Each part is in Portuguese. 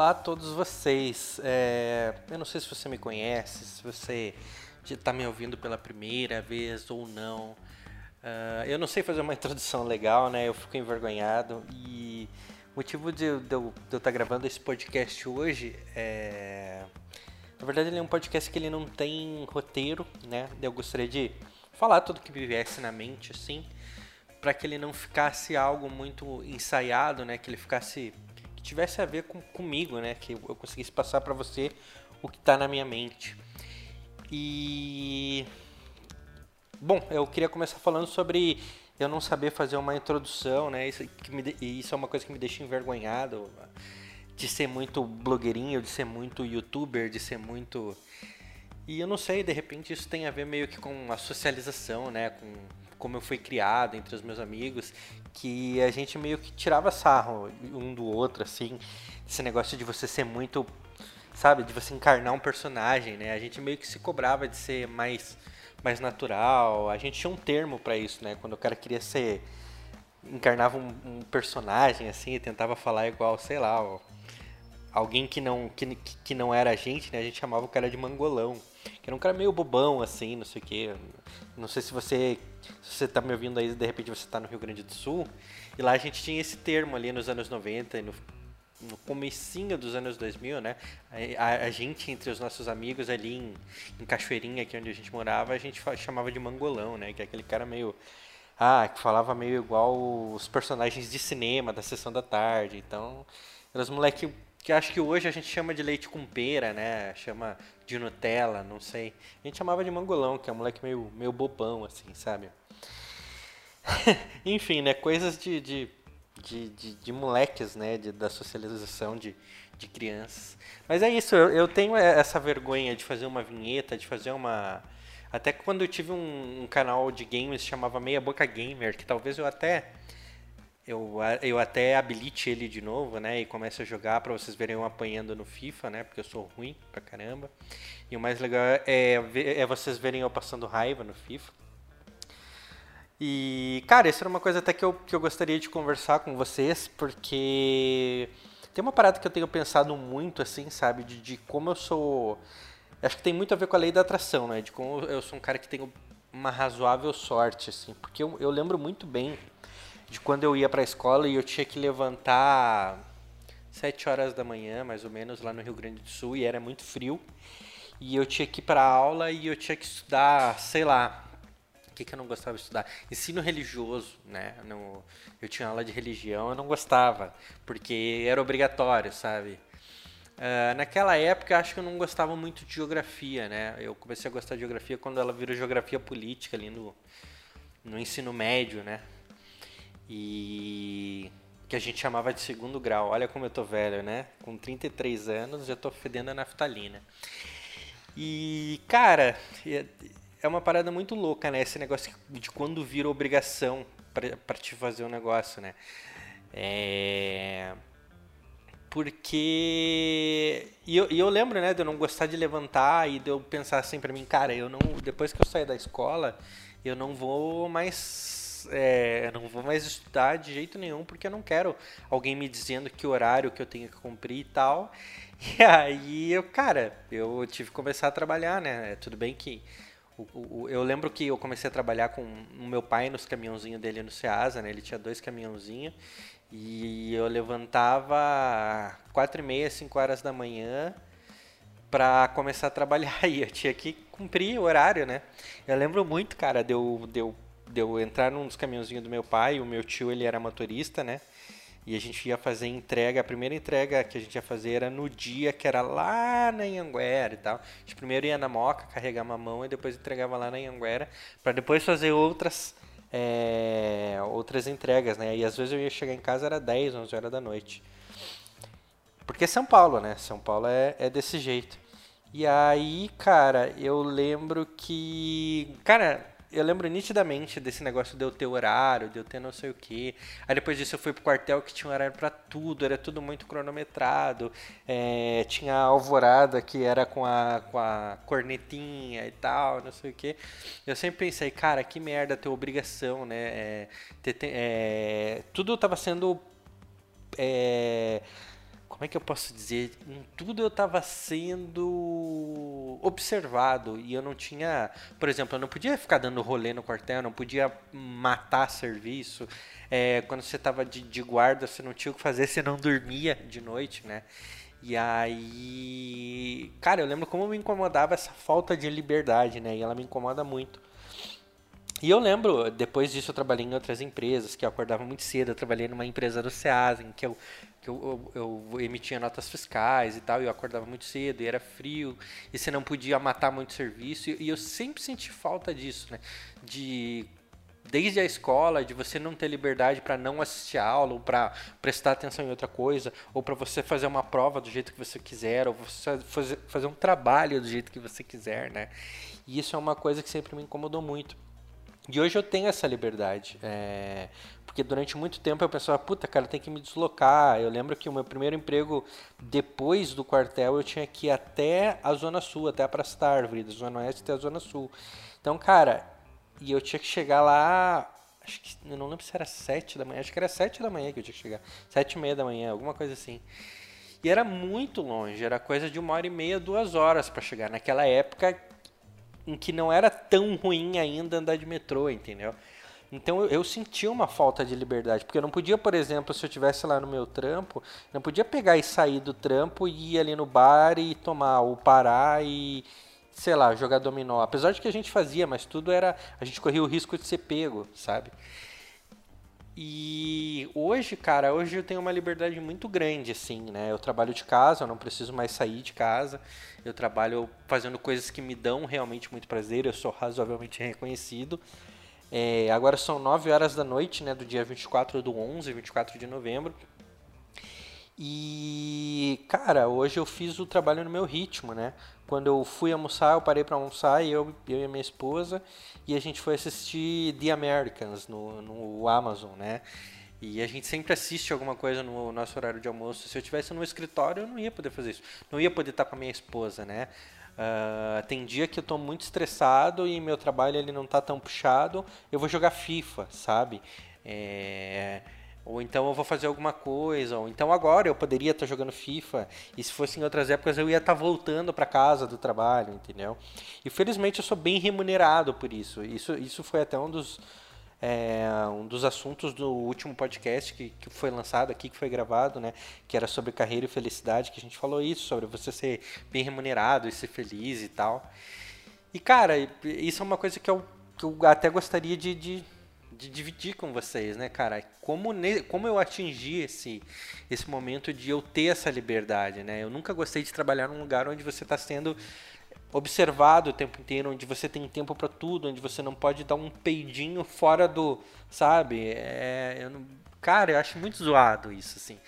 Olá a todos vocês. É, eu não sei se você me conhece, se você está me ouvindo pela primeira vez ou não. Uh, eu não sei fazer uma introdução legal, né? Eu fico envergonhado. E o motivo de, de eu estar tá gravando esse podcast hoje é. Na verdade, ele é um podcast que ele não tem roteiro, né? Eu gostaria de falar tudo que me viesse na mente, assim, para que ele não ficasse algo muito ensaiado, né? Que ele ficasse que tivesse a ver com, comigo, né? Que eu conseguisse passar para você o que está na minha mente. E bom, eu queria começar falando sobre eu não saber fazer uma introdução, né? Isso, me, isso é uma coisa que me deixa envergonhado de ser muito blogueirinho, de ser muito youtuber, de ser muito e eu não sei, de repente isso tem a ver meio que com a socialização, né? Com como eu fui criado entre os meus amigos, que a gente meio que tirava sarro um do outro, assim, esse negócio de você ser muito, sabe, de você encarnar um personagem, né? A gente meio que se cobrava de ser mais, mais natural. A gente tinha um termo para isso, né? Quando o cara queria ser encarnava um, um, personagem assim e tentava falar igual, sei lá, ó, alguém que não que, que não era a gente, né? A gente chamava o cara de mangolão, que era um cara meio bobão assim, não sei o quê. Não sei se você se você está me ouvindo aí, de repente você está no Rio Grande do Sul, e lá a gente tinha esse termo ali nos anos 90 e no, no comecinho dos anos 2000, né? A, a, gente, entre os nossos amigos ali em, em Cachoeirinha, aqui onde a gente morava, a gente chamava de mangolão, né? Que é aquele cara meio... Ah, que falava meio igual os personagens de cinema da sessão da tarde. Então, eram os moleques que acho que hoje a gente chama de leite com pera, né? Chama de Nutella, não sei. A gente chamava de mangolão, que é um moleque meio, meio bobão, assim, sabe? Enfim, né? Coisas de, de, de, de, de moleques, né? De, da socialização de, de crianças. Mas é isso, eu, eu tenho essa vergonha de fazer uma vinheta, de fazer uma. Até quando eu tive um, um canal de games chamava Meia Boca Gamer, que talvez eu até eu, eu até habilite ele de novo, né? E comece a jogar para vocês verem eu apanhando no FIFA, né? Porque eu sou ruim pra caramba. E o mais legal é, é vocês verem eu passando raiva no FIFA. E, cara, isso era uma coisa até que eu, que eu gostaria de conversar com vocês, porque tem uma parada que eu tenho pensado muito, assim, sabe? De, de como eu sou. Acho que tem muito a ver com a lei da atração, né? De como eu sou um cara que tem uma razoável sorte, assim. Porque eu, eu lembro muito bem de quando eu ia para a escola e eu tinha que levantar sete horas da manhã, mais ou menos, lá no Rio Grande do Sul, e era muito frio. E eu tinha que ir para aula e eu tinha que estudar, sei lá, o que, que eu não gostava de estudar? Ensino religioso, né? No, eu tinha aula de religião, eu não gostava, porque era obrigatório, sabe? Uh, naquela época, acho que eu não gostava muito de geografia, né? Eu comecei a gostar de geografia quando ela virou geografia política ali no, no ensino médio, né? E que a gente chamava de segundo grau. Olha como eu tô velho, né? Com 33 anos já tô fedendo a naftalina. E, cara, é, é uma parada muito louca, né? Esse negócio de quando vira obrigação para te fazer um negócio, né? É... Porque. E eu, e eu lembro, né, de eu não gostar de levantar e de eu pensar assim pra mim, cara, eu não. Depois que eu sair da escola, eu não vou mais é, não vou mais estudar de jeito nenhum porque eu não quero alguém me dizendo que horário que eu tenho que cumprir e tal. E aí eu, cara, eu tive que começar a trabalhar, né? Tudo bem que eu lembro que eu comecei a trabalhar com o meu pai nos caminhãozinhos dele no Ceasa, né? Ele tinha dois caminhãozinhos e eu levantava quatro e meia, cinco horas da manhã para começar a trabalhar e eu tinha que cumprir o horário, né? Eu lembro muito, cara, deu deu de eu entrar num dos caminhãozinhos do meu pai, o meu tio ele era motorista, né? E a gente ia fazer entrega, a primeira entrega que a gente ia fazer era no dia que era lá na Anhanguera e tal. A gente primeiro ia na Moca carregar mamão e depois entregava lá na Anhanguera, para depois fazer outras é, outras entregas, né? E às vezes eu ia chegar em casa era 10, 11 horas da noite. Porque São Paulo, né? São Paulo é, é desse jeito. E aí, cara, eu lembro que. Cara, eu lembro nitidamente desse negócio de eu ter horário, de eu ter não sei o que. Aí depois disso eu fui pro quartel que tinha horário para tudo, era tudo muito cronometrado. É, tinha a alvorada que era com a, com a cornetinha e tal, não sei o que. Eu sempre pensei, cara, que merda ter obrigação, né? É, ter, é, tudo tava sendo. Como é que eu posso dizer? Em tudo eu estava sendo observado e eu não tinha, por exemplo, eu não podia ficar dando rolê no quartel, eu não podia matar serviço. É, quando você estava de, de, guarda, você não tinha o que fazer, você não dormia de noite, né? E aí, cara, eu lembro como me incomodava essa falta de liberdade, né? E ela me incomoda muito. E eu lembro, depois disso eu trabalhei em outras empresas, que eu acordava muito cedo, eu trabalhei numa empresa do SEAS, em que eu que eu, eu, eu, emitia notas fiscais e tal, e eu acordava muito cedo, e era frio, e você não podia matar muito serviço, e eu sempre senti falta disso, né? De desde a escola, de você não ter liberdade para não assistir a aula, ou para prestar atenção em outra coisa, ou para você fazer uma prova do jeito que você quiser, ou você fazer, fazer um trabalho do jeito que você quiser, né? E isso é uma coisa que sempre me incomodou muito. E hoje eu tenho essa liberdade. É, porque durante muito tempo eu pensava, puta, cara, tem que me deslocar. Eu lembro que o meu primeiro emprego depois do quartel eu tinha que ir até a Zona Sul, até a Praça Árvore, da Zona Oeste até a Zona Sul. Então, cara, e eu tinha que chegar lá. Acho que. Eu não lembro se era sete da manhã. Acho que era sete da manhã que eu tinha que chegar. Sete e meia da manhã, alguma coisa assim. E era muito longe, era coisa de uma hora e meia, duas horas para chegar. Naquela época em que não era tão ruim ainda andar de metrô, entendeu? Então eu, eu sentia uma falta de liberdade, porque eu não podia, por exemplo, se eu tivesse lá no meu trampo, não podia pegar e sair do trampo e ir ali no bar e tomar ou parar e sei lá, jogar dominó. Apesar de que a gente fazia, mas tudo era, a gente corria o risco de ser pego, sabe? E hoje, cara, hoje eu tenho uma liberdade muito grande, assim, né? Eu trabalho de casa, eu não preciso mais sair de casa. Eu trabalho fazendo coisas que me dão realmente muito prazer, eu sou razoavelmente reconhecido. É, agora são 9 horas da noite, né, do dia 24 do 11, 24 de novembro. E, cara, hoje eu fiz o trabalho no meu ritmo, né? Quando eu fui almoçar, eu parei para almoçar e eu, eu e minha esposa e a gente foi assistir The Americans no, no Amazon, né? E a gente sempre assiste alguma coisa no nosso horário de almoço. Se eu tivesse no escritório, eu não ia poder fazer isso. Não ia poder estar com a minha esposa, né? Uh, tem dia que eu estou muito estressado e meu trabalho ele não está tão puxado, eu vou jogar FIFA, sabe? É... Ou então eu vou fazer alguma coisa, ou então agora eu poderia estar jogando FIFA, e se fosse em outras épocas eu ia estar voltando para casa do trabalho, entendeu? E felizmente eu sou bem remunerado por isso. Isso, isso foi até um dos, é, um dos assuntos do último podcast que, que foi lançado aqui, que foi gravado, né? Que era sobre carreira e felicidade, que a gente falou isso, sobre você ser bem remunerado e ser feliz e tal. E, cara, isso é uma coisa que eu, que eu até gostaria de, de, de dividir com vocês, né, cara? Como, ne, como eu atingi esse, esse momento de eu ter essa liberdade, né? Eu nunca gostei de trabalhar num lugar onde você está sendo observado o tempo inteiro, onde você tem tempo para tudo, onde você não pode dar um peidinho fora do, sabe? É, eu não, cara, eu acho muito zoado isso, assim.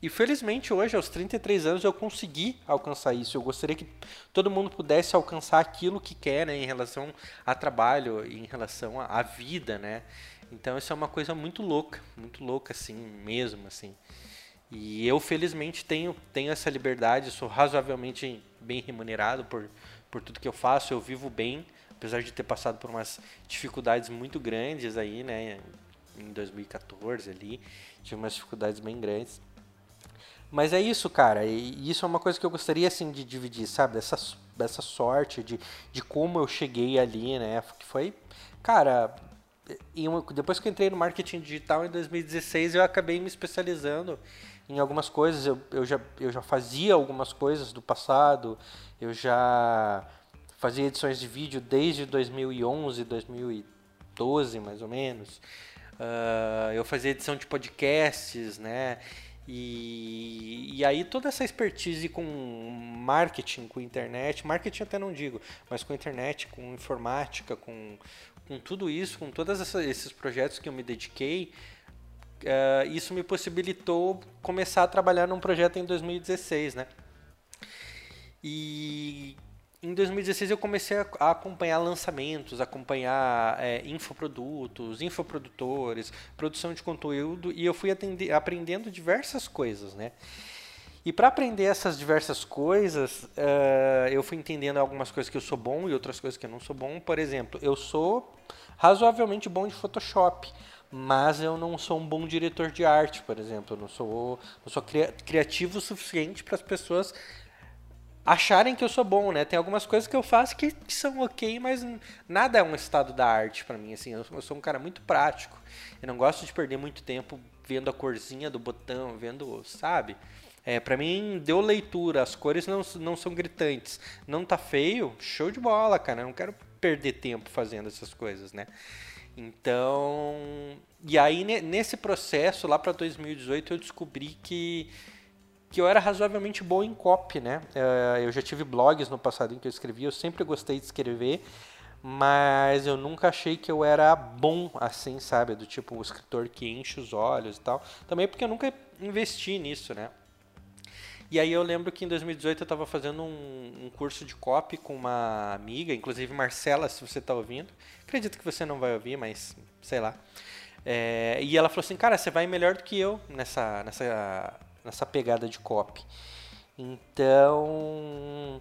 E felizmente hoje, aos 33 anos, eu consegui alcançar isso. Eu gostaria que todo mundo pudesse alcançar aquilo que quer, né, em relação a trabalho, em relação à vida, né? Então isso é uma coisa muito louca, muito louca assim, mesmo assim. E eu felizmente tenho tenho essa liberdade, sou razoavelmente bem remunerado por por tudo que eu faço, eu vivo bem, apesar de ter passado por umas dificuldades muito grandes aí, né, em 2014 ali, tive umas dificuldades bem grandes. Mas é isso, cara, e isso é uma coisa que eu gostaria assim de dividir, sabe, dessa dessa sorte de, de como eu cheguei ali, né, que foi, cara, depois que eu entrei no marketing digital em 2016, eu acabei me especializando em algumas coisas. Eu, eu, já, eu já fazia algumas coisas do passado, eu já fazia edições de vídeo desde 2011, 2012 mais ou menos. Uh, eu fazia edição de podcasts, né? E, e aí toda essa expertise com marketing, com internet, marketing até não digo, mas com internet, com informática, com, com tudo isso, com todos esses projetos que eu me dediquei, uh, isso me possibilitou começar a trabalhar num projeto em 2016, né? E em 2016 eu comecei a acompanhar lançamentos, acompanhar é, infoprodutos, infoprodutores, produção de conteúdo e eu fui atender, aprendendo diversas coisas, né? E para aprender essas diversas coisas, uh, eu fui entendendo algumas coisas que eu sou bom e outras coisas que eu não sou bom. Por exemplo, eu sou razoavelmente bom de Photoshop, mas eu não sou um bom diretor de arte, por exemplo. Eu não sou, não sou criativo o suficiente para as pessoas acharem que eu sou bom, né? Tem algumas coisas que eu faço que, são ok, mas nada é um estado da arte para mim, assim. Eu, eu, sou um cara muito prático. Eu não gosto de perder muito tempo vendo a corzinha do botão, vendo, sabe? É, para mim, deu leitura, as cores não, não são gritantes. Não tá feio, show de bola, cara. Eu não quero perder tempo fazendo essas coisas, né? Então, e aí nesse processo, lá para 2018, eu descobri que que eu era razoavelmente bom em copy, né? É, eu já tive blogs no passado em que eu escrevia, eu sempre gostei de escrever, mas eu nunca achei que eu era bom assim, sabe? Do tipo o escritor que enche os olhos e tal. Também porque eu nunca investi nisso, né? E aí eu lembro que em 2018 eu estava fazendo um, um, curso de copy com uma amiga, inclusive Marcela, se você está ouvindo. Acredito que você não vai ouvir, mas sei lá. É, e ela falou assim, cara, você vai melhor do que eu nessa, nessa nessa pegada de copy. Então,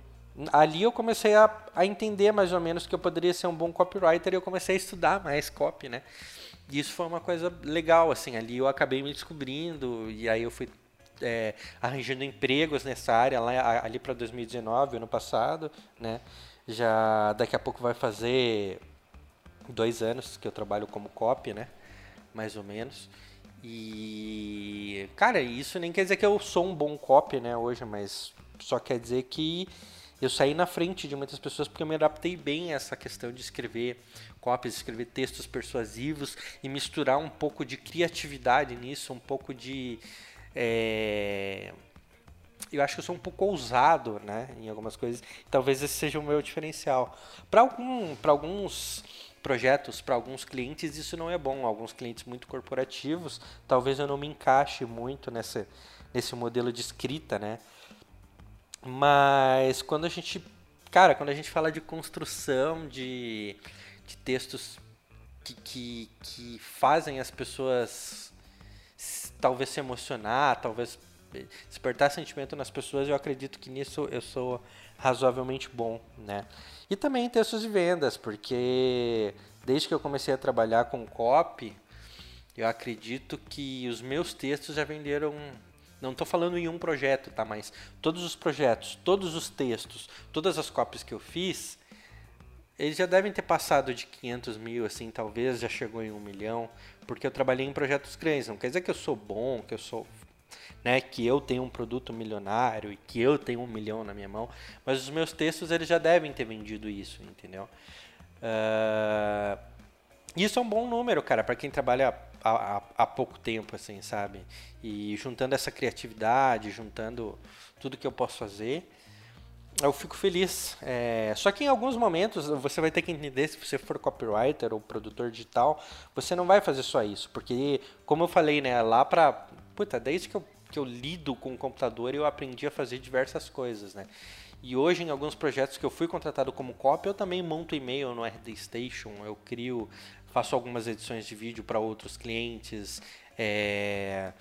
ali eu comecei a, a entender mais ou menos que eu poderia ser um bom copywriter e eu comecei a estudar mais copy, né? E isso foi uma coisa legal, assim, ali eu acabei me descobrindo e aí eu fui é, arranjando empregos nessa área lá ali para 2019, ano passado, né? Já daqui a pouco vai fazer dois anos que eu trabalho como copy, né? Mais ou menos. E, cara, isso nem quer dizer que eu sou um bom copy, né, hoje, mas só quer dizer que eu saí na frente de muitas pessoas porque eu me adaptei bem a essa questão de escrever copies, escrever textos persuasivos e misturar um pouco de criatividade nisso, um pouco de. É... Eu acho que eu sou um pouco ousado né, em algumas coisas. Talvez esse seja o meu diferencial. Para algum, alguns projetos para alguns clientes isso não é bom. Alguns clientes muito corporativos, talvez eu não me encaixe muito nessa, nesse modelo de escrita, né? Mas quando a gente, cara, quando a gente fala de construção de, de textos que, que, que fazem as pessoas talvez se emocionar, talvez despertar sentimento nas pessoas, eu acredito que nisso eu sou razoavelmente bom, né? E também textos de vendas, porque desde que eu comecei a trabalhar com copy, eu acredito que os meus textos já venderam não estou falando em um projeto, tá? Mas todos os projetos, todos os textos, todas as copies que eu fiz, eles já devem ter passado de 500 mil, assim, talvez já chegou em um milhão, porque eu trabalhei em projetos grandes. Não quer dizer que eu sou bom, que eu sou né, que eu tenho um produto milionário e que eu tenho um milhão na minha mão, mas os meus textos eles já devem ter vendido isso, entendeu? Uh, isso é um bom número, cara, para quem trabalha há, há, há, pouco tempo, assim, sabe? E juntando essa criatividade, juntando tudo que eu posso fazer, eu fico feliz. É, só que em alguns momentos você vai ter que entender se você for copywriter ou produtor digital, você não vai fazer só isso, porque como eu falei, né, lá para puta, desde que eu, que eu lido com o computador, eu aprendi a fazer diversas coisas, né? E hoje, em alguns projetos que eu fui contratado como copy, eu também monto e-mail no RD Station, eu crio, faço algumas edições de vídeo para outros clientes, é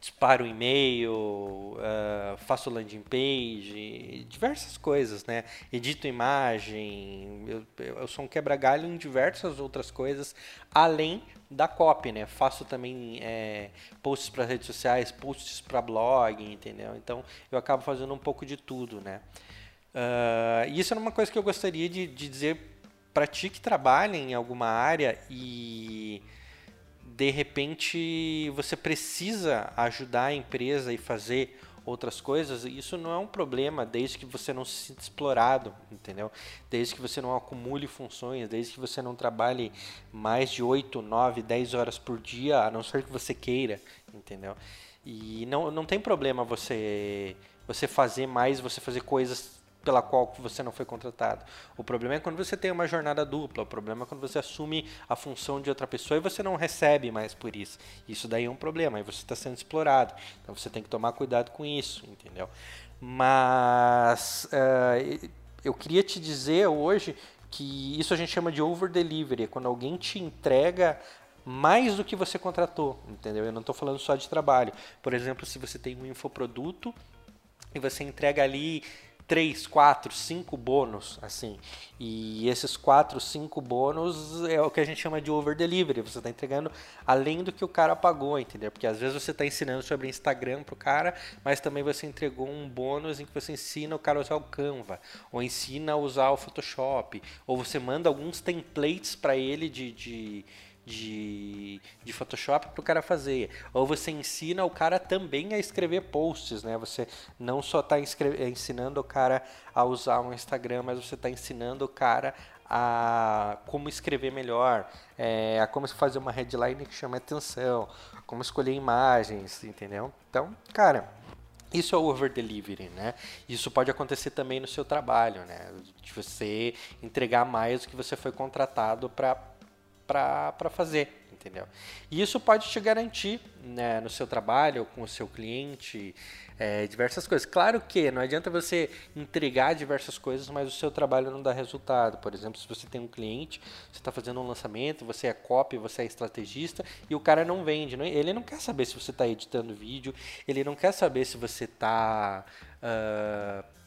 disparo e-mail, uh, faço landing page, diversas coisas, né? Edito imagem, eu, eu sou um quebra-galho em diversas outras coisas, além da copy, né? Faço também é, posts para redes sociais, posts para blog, entendeu? Então eu acabo fazendo um pouco de tudo, né? Uh, isso é uma coisa que eu gostaria de, de dizer para ti que trabalha em alguma área e de repente você precisa ajudar a empresa e fazer outras coisas, isso não é um problema desde que você não se sinta explorado, entendeu? Desde que você não acumule funções, desde que você não trabalhe mais de 8, 9, 10 horas por dia, a não ser que você queira, entendeu? E não, não tem problema você você fazer mais, você fazer coisas pela qual você não foi contratado. O problema é quando você tem uma jornada dupla, o problema é quando você assume a função de outra pessoa e você não recebe mais por isso. Isso daí é um problema, aí você está sendo explorado. Então você tem que tomar cuidado com isso, entendeu? Mas uh, eu queria te dizer hoje que isso a gente chama de over delivery, é quando alguém te entrega mais do que você contratou, entendeu? Eu não estou falando só de trabalho. Por exemplo, se você tem um infoproduto e você entrega ali três, quatro, cinco bônus, assim. E esses quatro, cinco bônus é o que a gente chama de over delivery. Você está entregando além do que o cara pagou, entendeu? Porque às vezes você está ensinando sobre Instagram pro cara, mas também você entregou um bônus em que você ensina o cara a usar o Canva, ou ensina a usar o Photoshop, ou você manda alguns templates para ele de, de de, de Photoshop para o cara fazer. Ou você ensina o cara também a escrever posts, né? Você não só está ensinando o cara a usar um Instagram, mas você está ensinando o cara a como escrever melhor, é, a como fazer uma headline que chama atenção, como escolher imagens, entendeu? Então, cara, isso é o over delivery, né? Isso pode acontecer também no seu trabalho, né? De você entregar mais do que você foi contratado para fazer, entendeu? E isso pode te garantir né, no seu trabalho, com o seu cliente, é, diversas coisas. Claro que não adianta você entregar diversas coisas, mas o seu trabalho não dá resultado. Por exemplo, se você tem um cliente, você está fazendo um lançamento, você é copy, você é estrategista e o cara não vende. Não, ele não quer saber se você está editando vídeo, ele não quer saber se você está. Uh,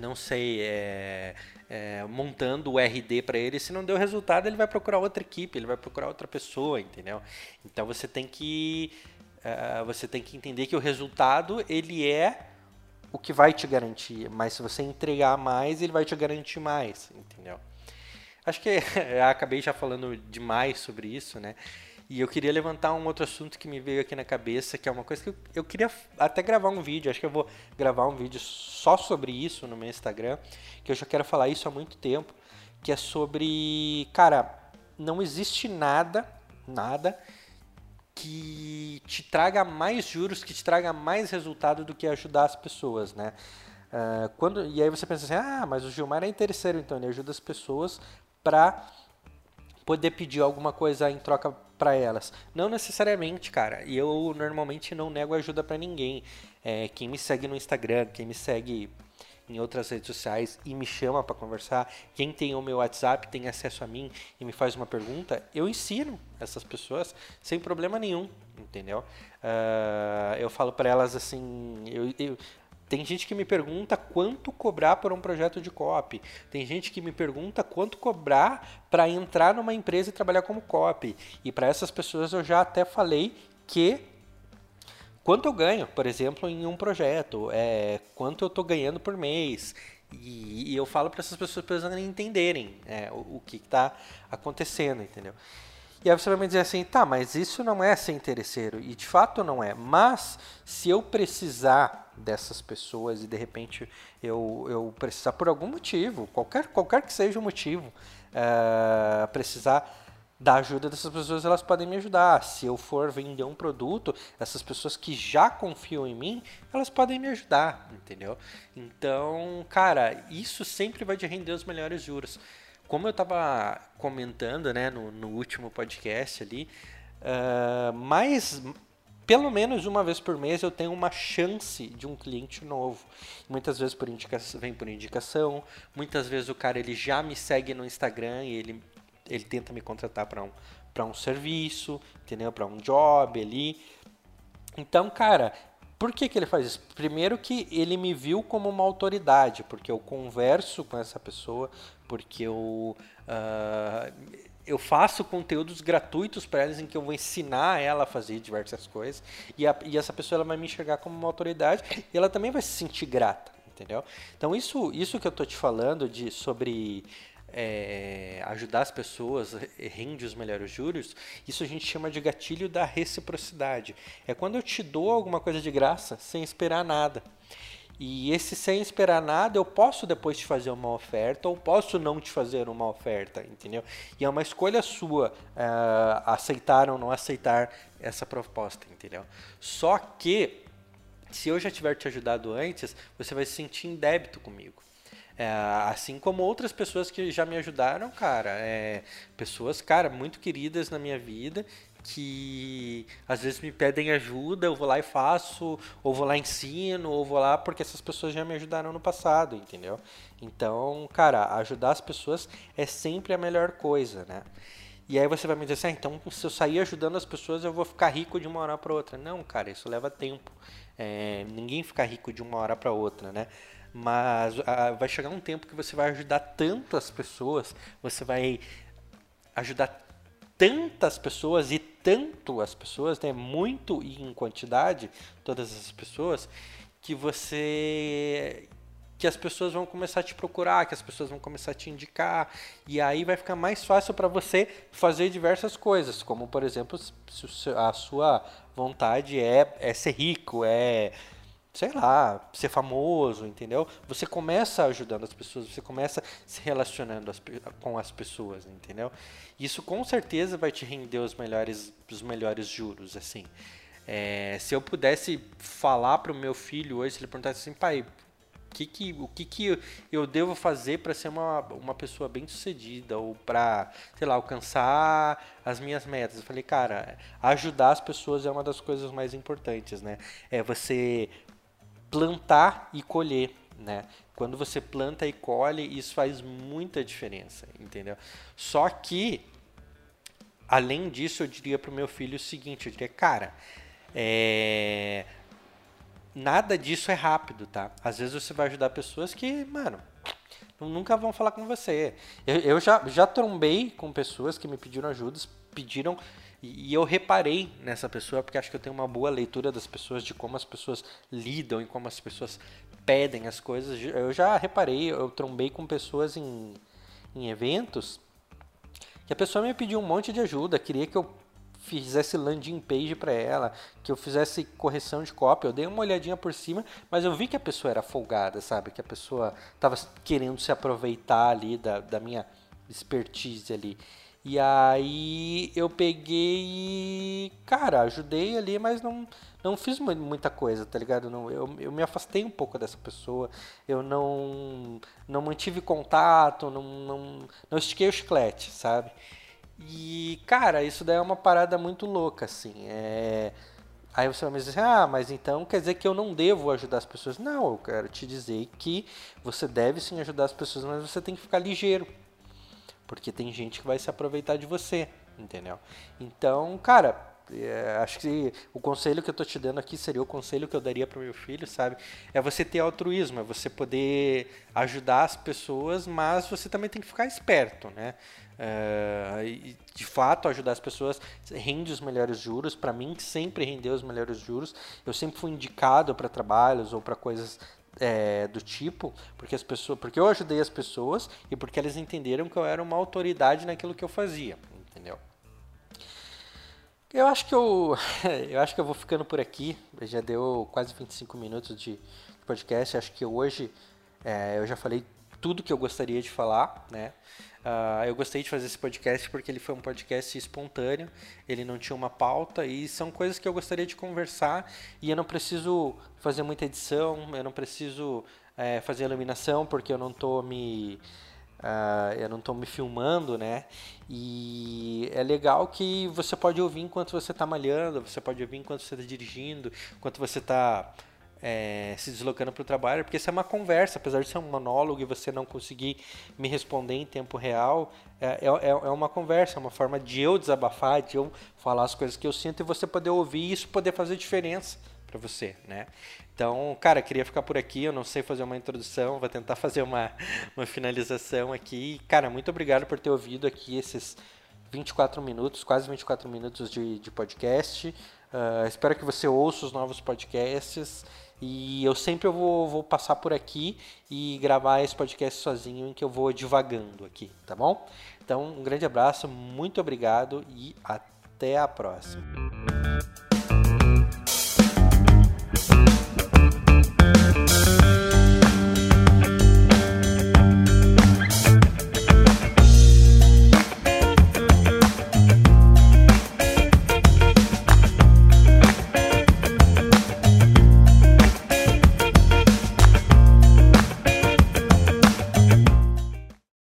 não sei, é, é, montando o RD para ele. Se não deu resultado, ele vai procurar outra equipe, ele vai procurar outra pessoa, entendeu? Então você tem que uh, você tem que entender que o resultado ele é o que vai te garantir, mas se você entregar mais, ele vai te garantir mais, entendeu? Acho que acabei já falando demais sobre isso, né? E eu queria levantar um outro assunto que me veio aqui na cabeça, que é uma coisa que eu, eu queria até gravar um vídeo. Acho que eu vou gravar um vídeo só sobre isso no meu Instagram, que eu já quero falar isso há muito tempo, que é sobre, cara, não existe nada, nada que te traga mais juros, que te traga mais resultado do que ajudar as pessoas, né? Uh, quando, e aí você pensa assim, ah, mas o Gilmar é interesseiro, então ele ajuda as pessoas para poder pedir alguma coisa em troca para elas. Não necessariamente, cara. E eu normalmente não nego ajuda para ninguém. É, quem me segue no Instagram, quem me segue em outras redes sociais e me chama para conversar, quem tem o meu WhatsApp tem acesso a mim e me faz uma pergunta, eu ensino essas pessoas sem problema nenhum, entendeu? Uh, eu falo para elas assim, eu, eu, tem gente que me pergunta quanto cobrar por um projeto de copy. Tem gente que me pergunta quanto cobrar para entrar numa empresa e trabalhar como copy. E para essas pessoas eu já até falei que quanto eu ganho, por exemplo, em um projeto, é, quanto eu estou ganhando por mês. E, e eu falo para essas pessoas para entenderem é, o, o, que está acontecendo, entendeu? E aí você vai me dizer assim, tá, mas isso não é ser interesseiro. E de fato não é. Mas se eu precisar dessas pessoas e de repente eu, eu precisar por algum motivo, qualquer, qualquer que seja o motivo, uh, precisar da ajuda dessas pessoas, elas podem me ajudar. Se eu for vender um produto, essas pessoas que já confiam em mim, elas podem me ajudar, entendeu? Então, cara, isso sempre vai te render os melhores juros como eu estava comentando né, no, no, último podcast ali, uh, mais, pelo menos uma vez por mês eu tenho uma chance de um cliente novo. Muitas vezes por indicação, vem por indicação, muitas vezes o cara ele já me segue no Instagram e ele, ele tenta me contratar para um, um serviço, entendeu? Para um job ali. Então, cara, por que, que ele faz isso? Primeiro que ele me viu como uma autoridade, porque eu converso com essa pessoa, porque eu, uh, eu faço conteúdos gratuitos para elas em que eu vou ensinar ela a fazer diversas coisas, e, a, e essa pessoa ela vai me enxergar como uma autoridade, e ela também vai se sentir grata, entendeu? Então isso, isso que eu estou te falando de, sobre é, ajudar as pessoas, rende os melhores juros, isso a gente chama de gatilho da reciprocidade. É quando eu te dou alguma coisa de graça sem esperar nada. E esse sem esperar nada, eu posso depois te fazer uma oferta ou posso não te fazer uma oferta, entendeu? E é uma escolha sua uh, aceitar ou não aceitar essa proposta, entendeu? Só que, se eu já tiver te ajudado antes, você vai se sentir em débito comigo. É, assim como outras pessoas que já me ajudaram, cara. É, pessoas, cara, muito queridas na minha vida que às vezes me pedem ajuda, eu vou lá e faço, ou vou lá e ensino, ou vou lá porque essas pessoas já me ajudaram no passado, entendeu? Então, cara, ajudar as pessoas é sempre a melhor coisa, né? E aí você vai me dizer assim, ah, então se eu sair ajudando as pessoas eu vou ficar rico de uma hora para outra. Não, cara, isso leva tempo. É, ninguém fica rico de uma hora para outra, né? Mas a, vai chegar um tempo que você vai ajudar tanto as pessoas, você vai ajudar tantas pessoas e tanto as pessoas, né, muito em quantidade, todas as pessoas, que você que as pessoas vão começar a te procurar, que as pessoas vão começar a te indicar, e aí vai ficar mais fácil para você fazer diversas coisas, como por exemplo, se a sua vontade é, é ser rico, é sei lá, ser famoso, entendeu? Você começa ajudando as pessoas, você começa se relacionando as, com as pessoas, entendeu? Isso com certeza vai te render os melhores, os melhores juros, assim. É, se eu pudesse falar para o meu filho hoje, se ele perguntasse assim, pai, que que, o que, que eu devo fazer para ser uma, uma pessoa bem sucedida ou para, sei lá, alcançar as minhas metas. Eu falei, cara, ajudar as pessoas é uma das coisas mais importantes, né? É você plantar e colher, né? Quando você planta e colhe, isso faz muita diferença, entendeu? Só que, além disso, eu diria para o meu filho o seguinte, eu diria, cara, é... nada disso é rápido, tá? Às vezes você vai ajudar pessoas que, mano, nunca vão falar com você. Eu, eu já, já trombei com pessoas que me pediram ajuda, pediram e, eu reparei nessa pessoa, porque acho que eu tenho uma boa leitura das pessoas, de como as pessoas lidam e como as pessoas pedem as coisas. Eu já reparei, eu trombei com pessoas em, em eventos que a pessoa me pediu um monte de ajuda, queria que eu fizesse landing page para ela, que eu fizesse correção de cópia. Eu dei uma olhadinha por cima, mas eu vi que a pessoa era folgada, sabe? Que a pessoa estava querendo se aproveitar ali da, da minha expertise ali. E aí eu peguei e, cara, ajudei ali, mas não, não fiz muita coisa, tá ligado? Não, eu, eu me afastei um pouco dessa pessoa, eu não, não mantive contato, não, não, não estiquei o chiclete, sabe? E, cara, isso daí é uma parada muito louca, assim. É... Aí você vai me dizer, ah, mas então quer dizer que eu não devo ajudar as pessoas. Não, eu quero te dizer que você deve sim ajudar as pessoas, mas você tem que ficar ligeiro, porque tem gente que vai se aproveitar de você, entendeu? Então, cara, é, acho que o conselho que eu tô te dando aqui seria o conselho que eu daria para o meu filho, sabe? É você ter altruísmo, é você poder ajudar as pessoas, mas você também tem que ficar esperto, né? É, de fato, ajudar as pessoas rende os melhores juros. Para mim, sempre rendeu os melhores juros. Eu sempre fui indicado para trabalhos ou para coisas é, do tipo, porque as pessoas, porque eu ajudei as pessoas e porque eles entenderam que eu era uma autoridade naquilo que eu fazia, entendeu? Eu acho que eu, eu acho que eu vou ficando por aqui. Já deu quase 25 minutos de podcast. Acho que hoje é, eu já falei tudo que eu gostaria de falar, né? Uh, eu gostei de fazer esse podcast porque ele foi um podcast espontâneo, ele não tinha uma pauta e são coisas que eu gostaria de conversar e eu não preciso fazer muita edição, eu não preciso é, fazer iluminação porque eu não estou me Uh, eu não estou me filmando, né? E é legal que você pode ouvir enquanto você está malhando, você pode ouvir enquanto você está dirigindo, enquanto você está é, se deslocando para o trabalho, porque isso é uma conversa, apesar de ser um monólogo e você não conseguir me responder em tempo real, é, é, é, uma conversa, é uma forma de eu desabafar, de eu falar as coisas que eu sinto e você poder ouvir e isso poder fazer diferença para você, né? Então, cara, queria ficar por aqui, eu não sei fazer uma introdução, vou tentar fazer uma, uma finalização aqui. Cara, muito obrigado por ter ouvido aqui esses 24 minutos, quase 24 minutos de, de podcast. Uh, espero que você ouça os novos podcasts. E eu sempre vou, vou passar por aqui e gravar esse podcast sozinho, em que eu vou divagando aqui, tá bom? Então, um grande abraço, muito obrigado e até a próxima.